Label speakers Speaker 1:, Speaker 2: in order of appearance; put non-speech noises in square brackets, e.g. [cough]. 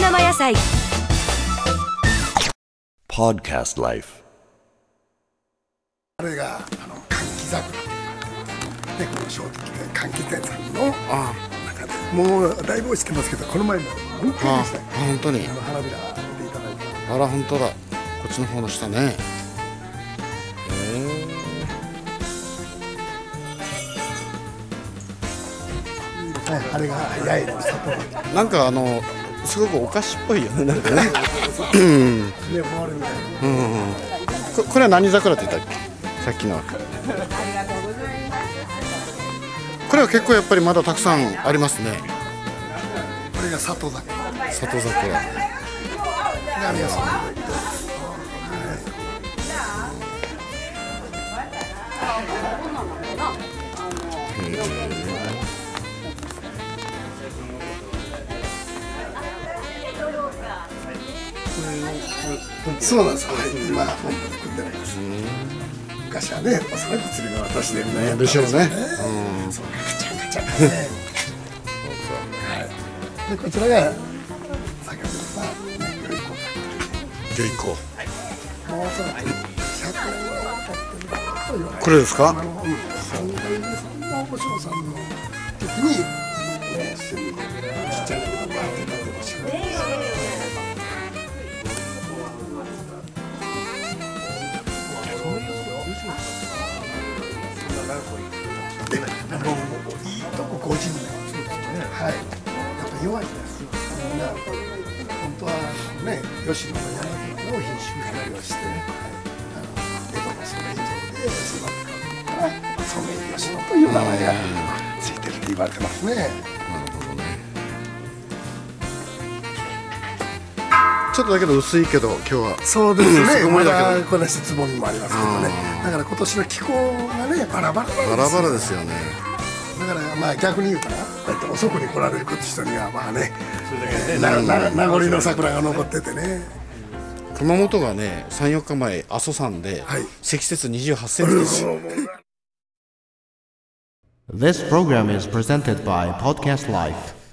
Speaker 1: 生野菜。
Speaker 2: Podcast Life.
Speaker 3: あれがあの柑橘桜っていうねこの正直柑橘店さんの中でもうだいぶ落ちてますけどこの前の本当にでした
Speaker 4: 本当に。
Speaker 3: あの花びら見ていただいて。
Speaker 4: あら本当だ。こっちの方の下ね
Speaker 3: はいあれが八重の里。ね
Speaker 4: なんかあのすごくお菓子っぽいよね [laughs] なんかね。
Speaker 3: 回るみたいな
Speaker 4: ここれは何桜って言ったっけ？さっきの。はこれは結構やっぱりまだたくさんありますね。
Speaker 3: これが里桜で
Speaker 4: 里桜
Speaker 3: がそのそうなんですはい。今本当に組んでないです。昔はねおそらく釣りが渡してるね
Speaker 4: でしょうね。
Speaker 3: そうカチャンカチャンね [laughs] はい。でこちらが先ほどさよいこ
Speaker 4: じゃあ行こ
Speaker 3: もうおそらく100年ぐらい経ってるかなと言われ
Speaker 4: う。これですか
Speaker 3: あの、う。ん、三代目さんの大御所さんの時に、ちっちゃいのがバーって食べましたはい。やっぱ弱いですみん。な本当はね吉野の山の品種改良して、はい、あの江戸のソメイ場で育てたからソメイヨシノという名前がついてるって言われてますねなるほどね
Speaker 4: ちょっとだけど薄いけど今日は
Speaker 3: そうですねま
Speaker 4: ごいだけ
Speaker 3: これ質問もありますけどねだから今年の気候がねバラバラなんですよ
Speaker 4: バラバラですよね
Speaker 3: だからまあ逆に言うたらこうやって遅くに来られる人にはまあね名残の桜が残っててね。
Speaker 4: 熊本がね34日前阿蘇山で
Speaker 3: はい。
Speaker 4: 積雪28センチです。よ [laughs]
Speaker 5: This program is presented by Podcast Life.